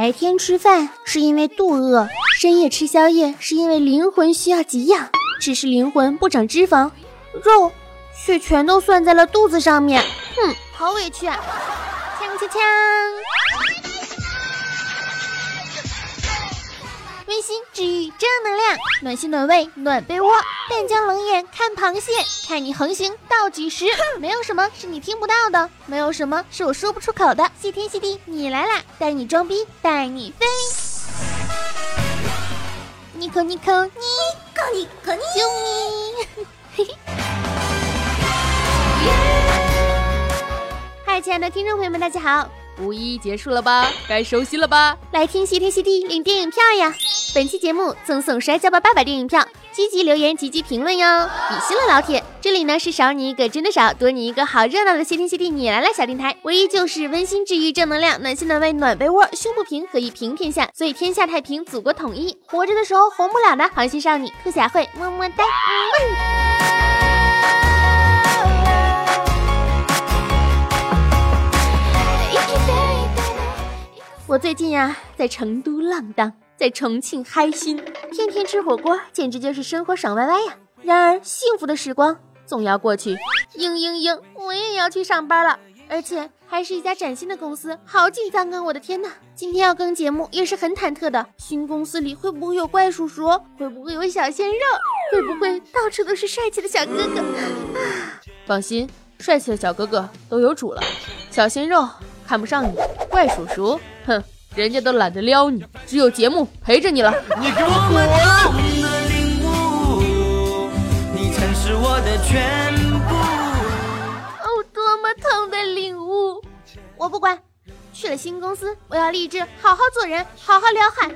白天吃饭是因为肚饿，深夜吃宵夜是因为灵魂需要给养。只是灵魂不长脂肪，肉却全都算在了肚子上面。哼，好委屈啊！锵锵锵！温馨治愈正能量，暖心暖胃暖被窝。淡江冷眼看螃蟹，看你横行到几时？没有什么是你听不到的，没有什么是我说不出口的。谢天谢地，你来啦！带你装逼，带你飞。尼可尼可尼可尼可尼，救命！嘿嘿。嗨，亲爱的听众朋友们，大家好！五一结束了吧？该收心了吧？来听谢天谢地领电影票呀！本期节目赠送摔跤吧爸爸电影票，积极留言，积极评论哟！比心了老铁，这里呢是少你一个真的少，多你一个好热闹的谢天谢地你来了小电台，唯一就是温馨治愈正能量，暖心暖胃暖被窝，胸不平可以平天下，所以天下太平，祖国统一。活着的时候红不了的螃蟹少女兔小慧，么么哒。我最近呀在成都浪荡。在重庆嗨心，天天吃火锅，简直就是生活爽歪歪呀！然而幸福的时光总要过去，嘤嘤嘤，我也要去上班了，而且还是一家崭新的公司，好紧张啊！我的天呐，今天要更节目也是很忐忑的，新公司里会不会有怪叔叔？会不会有小鲜肉？会不会到处都是帅气的小哥哥？放心，帅气的小哥哥都有主了，小鲜肉看不上你，怪叔叔，哼。人家都懒得撩你，只有节目陪着你了。你给我滚哦，多么痛的领悟！我不管，去了新公司，我要立志好好做人，好好撩汉。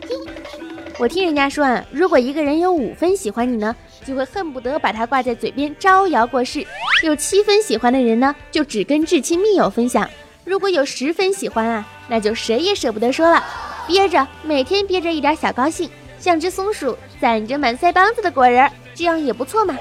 我听人家说啊，如果一个人有五分喜欢你呢，就会恨不得把他挂在嘴边招摇过市；有七分喜欢的人呢，就只跟至亲密友分享。如果有十分喜欢啊，那就谁也舍不得说了，憋着，每天憋着一点小高兴，像只松鼠攒着满腮帮子的果仁，这样也不错嘛。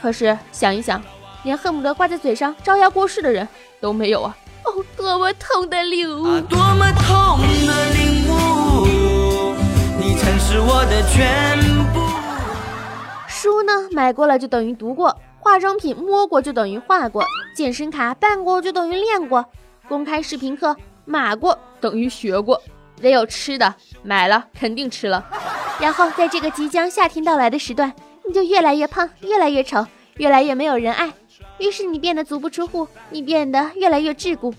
可是想一想，连恨不得挂在嘴上招摇过市的人都没有啊！哦，多么痛的领悟！多么痛的领悟！曾是我的全部。书呢，买过了就等于读过；化妆品摸过就等于画过；健身卡办过就等于练过；公开视频课码过等于学过；唯有吃的买了肯定吃了。然后在这个即将夏天到来的时段，你就越来越胖，越来越丑，越来越没有人爱。于是你变得足不出户，你变得越来越桎梏。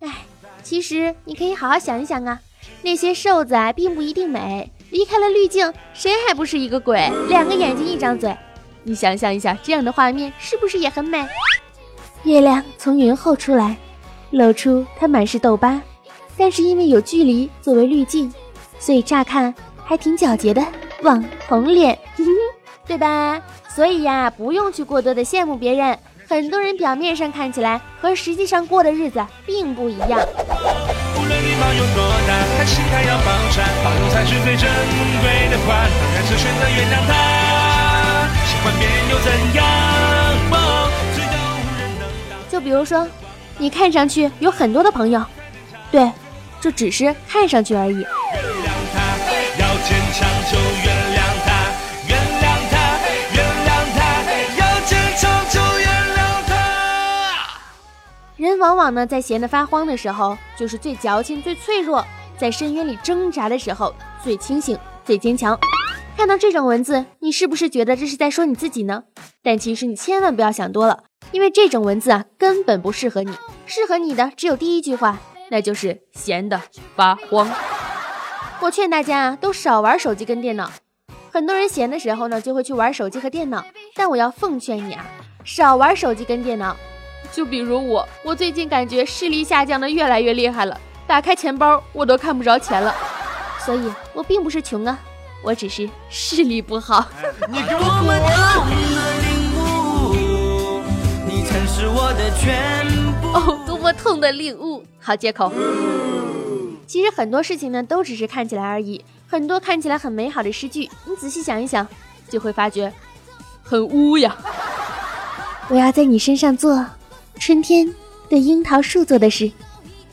哎，其实你可以好好想一想啊，那些瘦子啊，并不一定美。离开了滤镜，谁还不是一个鬼？两个眼睛，一张嘴，你想象一下，这样的画面是不是也很美？月亮从云后出来，露出它满是痘疤，但是因为有距离作为滤镜，所以乍看还挺皎洁的网红脸，对吧？所以呀，不用去过多的羡慕别人。很多人表面上看起来和实际上过的日子并不一样。礼貌有多大？还是太阳放山，放油才是最珍贵的就比如说，你看上去有很多的朋友，对，这只是看上去而已。人往往呢，在闲得发慌的时候，就是最矫情、最脆弱；在深渊里挣扎的时候，最清醒、最坚强。看到这种文字，你是不是觉得这是在说你自己呢？但其实你千万不要想多了，因为这种文字啊，根本不适合你。适合你的只有第一句话，那就是闲得发慌。我劝大家啊，都少玩手机跟电脑。很多人闲的时候呢，就会去玩手机和电脑，但我要奉劝你啊，少玩手机跟电脑。就比如我，我最近感觉视力下降的越来越厉害了，打开钱包我都看不着钱了，所以我并不是穷啊，我只是视力不好。你给我哦，多么痛的领悟，好借口。其实很多事情呢，都只是看起来而已，很多看起来很美好的诗句，你仔细想一想，就会发觉，很污呀。我要在你身上做春天对樱桃树做的事。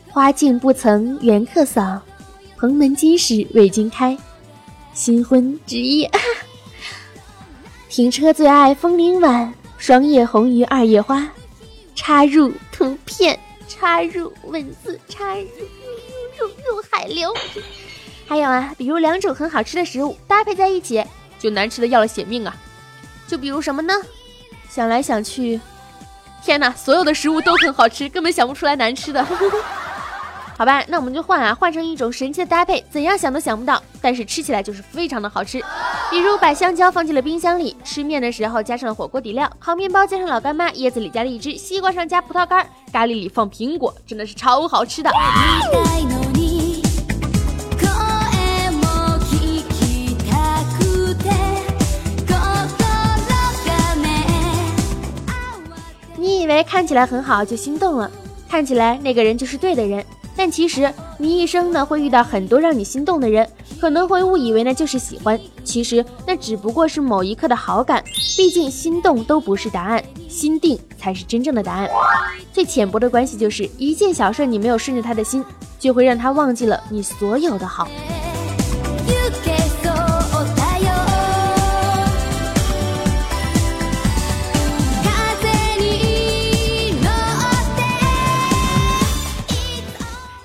花径不曾缘客扫，蓬门今始为君开。新婚之夜，停车最爱枫林晚，霜叶红于二月花。插入图片，插入文字，插入入入入海流。还有啊，比如两种很好吃的食物搭配在一起，就难吃的要了血命啊！就比如什么呢？想来想去，天哪，所有的食物都很好吃，根本想不出来难吃的。好吧，那我们就换啊，换成一种神奇的搭配，怎样想都想不到，但是吃起来就是非常的好吃。比如把香蕉放进了冰箱里，吃面的时候加上了火锅底料，烤面包加上老干妈，椰子里加荔枝，西瓜上加葡萄干，咖喱里放苹果，真的是超好吃的。为看起来很好就心动了，看起来那个人就是对的人。但其实你一生呢会遇到很多让你心动的人，可能会误以为那就是喜欢，其实那只不过是某一刻的好感。毕竟心动都不是答案，心定才是真正的答案。最浅薄的关系就是一件小事你没有顺着他的心，就会让他忘记了你所有的好。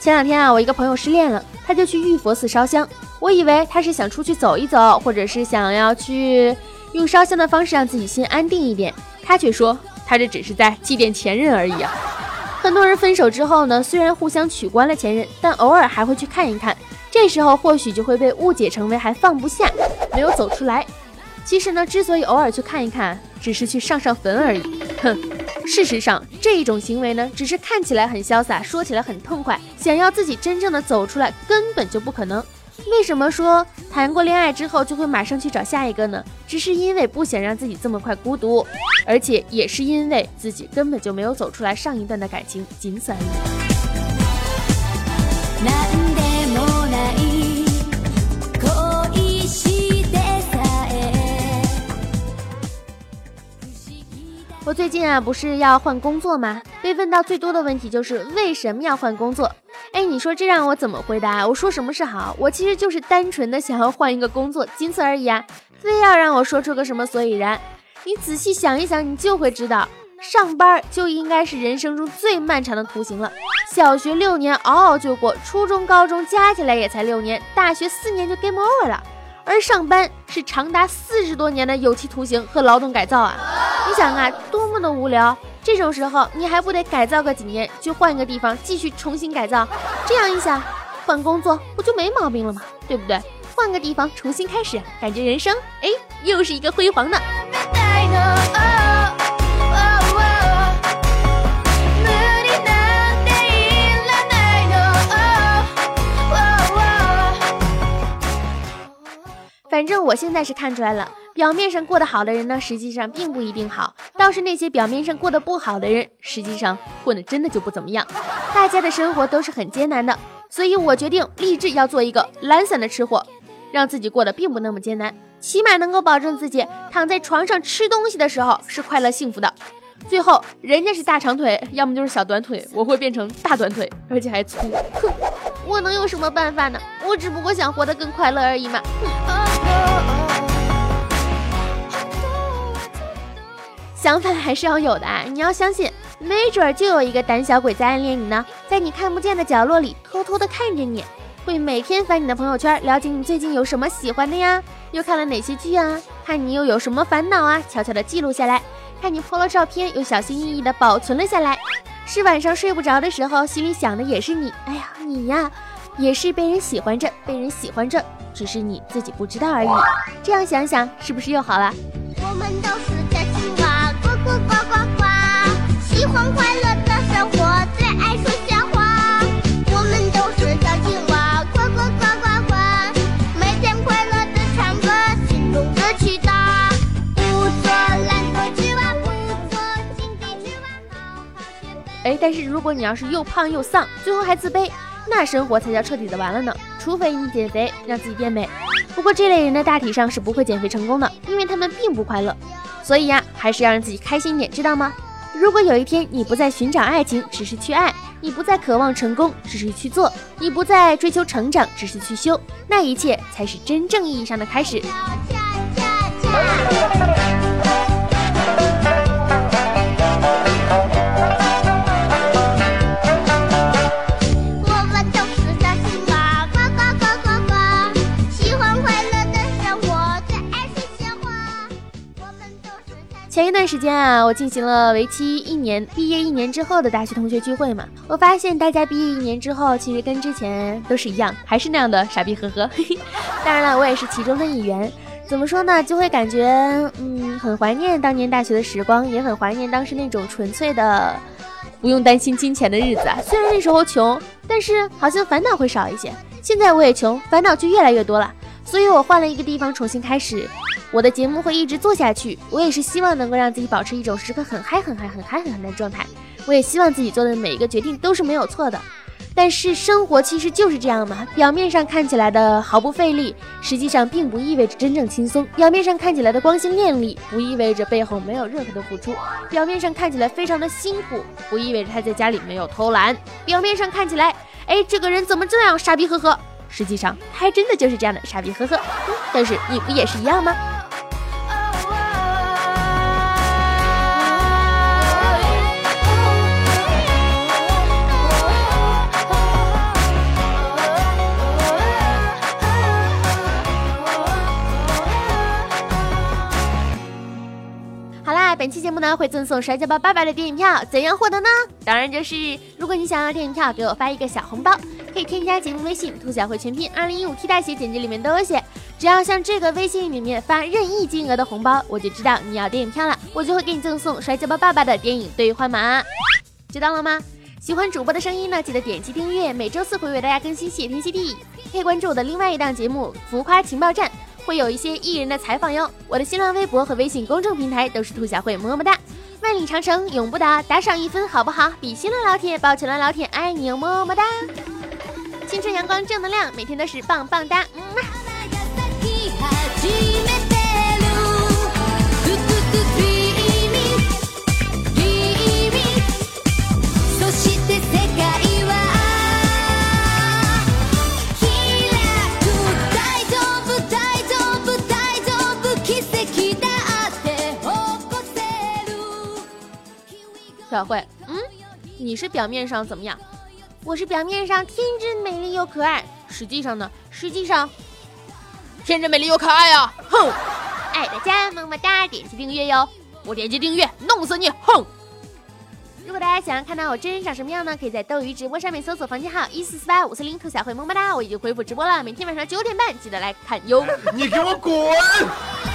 前两天啊，我一个朋友失恋了，他就去玉佛寺烧香。我以为他是想出去走一走，或者是想要去用烧香的方式让自己心安定一点。他却说，他这只是在祭奠前任而已啊。很多人分手之后呢，虽然互相取关了前任，但偶尔还会去看一看。这时候或许就会被误解成为还放不下，没有走出来。其实呢，之所以偶尔去看一看，只是去上上坟而已。哼。事实上，这一种行为呢，只是看起来很潇洒，说起来很痛快。想要自己真正的走出来，根本就不可能。为什么说谈过恋爱之后就会马上去找下一个呢？只是因为不想让自己这么快孤独，而且也是因为自己根本就没有走出来上一段的感情，仅此而已。我最近啊，不是要换工作吗？被问到最多的问题就是为什么要换工作？哎，你说这让我怎么回答？我说什么是好？我其实就是单纯的想要换一个工作，仅此而已啊！非要让我说出个什么所以然？你仔细想一想，你就会知道，上班就应该是人生中最漫长的图形了。小学六年熬熬就过，初中、高中加起来也才六年，大学四年就 game over 了。而上班是长达四十多年的有期徒刑和劳动改造啊！你想啊，多么的无聊！这种时候你还不得改造个几年，去换一个地方继续重新改造？这样一想，换工作不就没毛病了吗？对不对？换个地方重新开始，感觉人生哎，又是一个辉煌的。反正我现在是看出来了，表面上过得好的人呢，实际上并不一定好；倒是那些表面上过得不好的人，实际上混的真的就不怎么样。大家的生活都是很艰难的，所以我决定立志要做一个懒散的吃货，让自己过得并不那么艰难，起码能够保证自己躺在床上吃东西的时候是快乐幸福的。最后，人家是大长腿，要么就是小短腿，我会变成大短腿，而且还粗。哼，我能有什么办法呢？我只不过想活得更快乐而已嘛。想法还是要有的啊！你要相信，没准儿就有一个胆小鬼在暗恋你呢，在你看不见的角落里偷偷的看着你，会每天翻你的朋友圈，了解你最近有什么喜欢的呀，又看了哪些剧啊，看你又有什么烦恼啊，悄悄的记录下来，看你 p 了照片，又小心翼翼的保存了下来，是晚上睡不着的时候，心里想的也是你。哎呀，你呀，也是被人喜欢着，被人喜欢着，只是你自己不知道而已。这样想想，是不是又好了？我们都是呱呱呱呱喜欢快乐的生活，最爱说笑话。我们都是小青蛙，呱呱呱呱呱，每天快乐的唱歌，心中的期待。不做懒惰之蛙，不做井底之蛙，好好学。哎，但是如果你要是又胖又丧，最后还自卑，那生活才叫彻底的完了呢。除非你减肥，让自己变美。不过这类人呢，大体上是不会减肥成功的，因为他们并不快乐。所以呀，还是要让自己开心点，知道吗？如果有一天你不再寻找爱情，只是去爱；你不再渴望成功，只是去做；你不再追求成长，只是去修，那一切才是真正意义上的开始。时间啊，我进行了为期一年、毕业一年之后的大学同学聚会嘛。我发现大家毕业一年之后，其实跟之前都是一样，还是那样的傻逼呵呵。当然了，我也是其中的一员。怎么说呢？就会感觉，嗯，很怀念当年大学的时光，也很怀念当时那种纯粹的，不用担心金钱的日子啊。虽然那时候穷，但是好像烦恼会少一些。现在我也穷，烦恼就越来越多了。所以我换了一个地方重新开始。我的节目会一直做下去，我也是希望能够让自己保持一种时刻很嗨、很嗨、很嗨、很嗨的状态。我也希望自己做的每一个决定都是没有错的。但是生活其实就是这样嘛，表面上看起来的毫不费力，实际上并不意味着真正轻松。表面上看起来的光鲜亮丽，不意味着背后没有任何的付出。表面上看起来非常的辛苦，不意味着他在家里没有偷懒。表面上看起来，哎，这个人怎么这样傻逼呵呵？实际上他还真的就是这样的傻逼呵呵。但是你不也是一样吗？好啦本期节目呢会赠送摔跤吧爸爸的电影票，怎样获得呢？当然就是如果你想要电影票，给我发一个小红包，可以添加节目微信“兔小慧全拼二零一五 T 大写”，简介里面都有写。只要向这个微信里面发任意金额的红包，我就知道你要电影票了，我就会给你赠送摔跤吧爸爸的电影兑换码，知道了吗？喜欢主播的声音呢，记得点击订阅，每周四会为大家更新谢天谢地。可以关注我的另外一档节目《浮夸情报站》。会有一些艺人的采访哟，我的新浪微博和微信公众平台都是兔小慧，么么哒，万里长城永不倒，打赏一分好不好？比心了老铁，抱拳了老铁，爱你哟，么么哒！青春阳光正能量，每天都是棒棒哒，嗯嘛。小慧，嗯，你是表面上怎么样？我是表面上天真美丽又可爱，实际上呢？实际上，天真美丽又可爱呀！哼！爱大家么么哒，点击订阅哟！我点击订阅，弄死你！哼！如果大家想要看到我真人长什么样呢？可以在斗鱼直播上面搜索房间号一四四八五四零兔小慧么么哒，我已经恢复直播了，每天晚上九点半记得来看哟！你给我滚！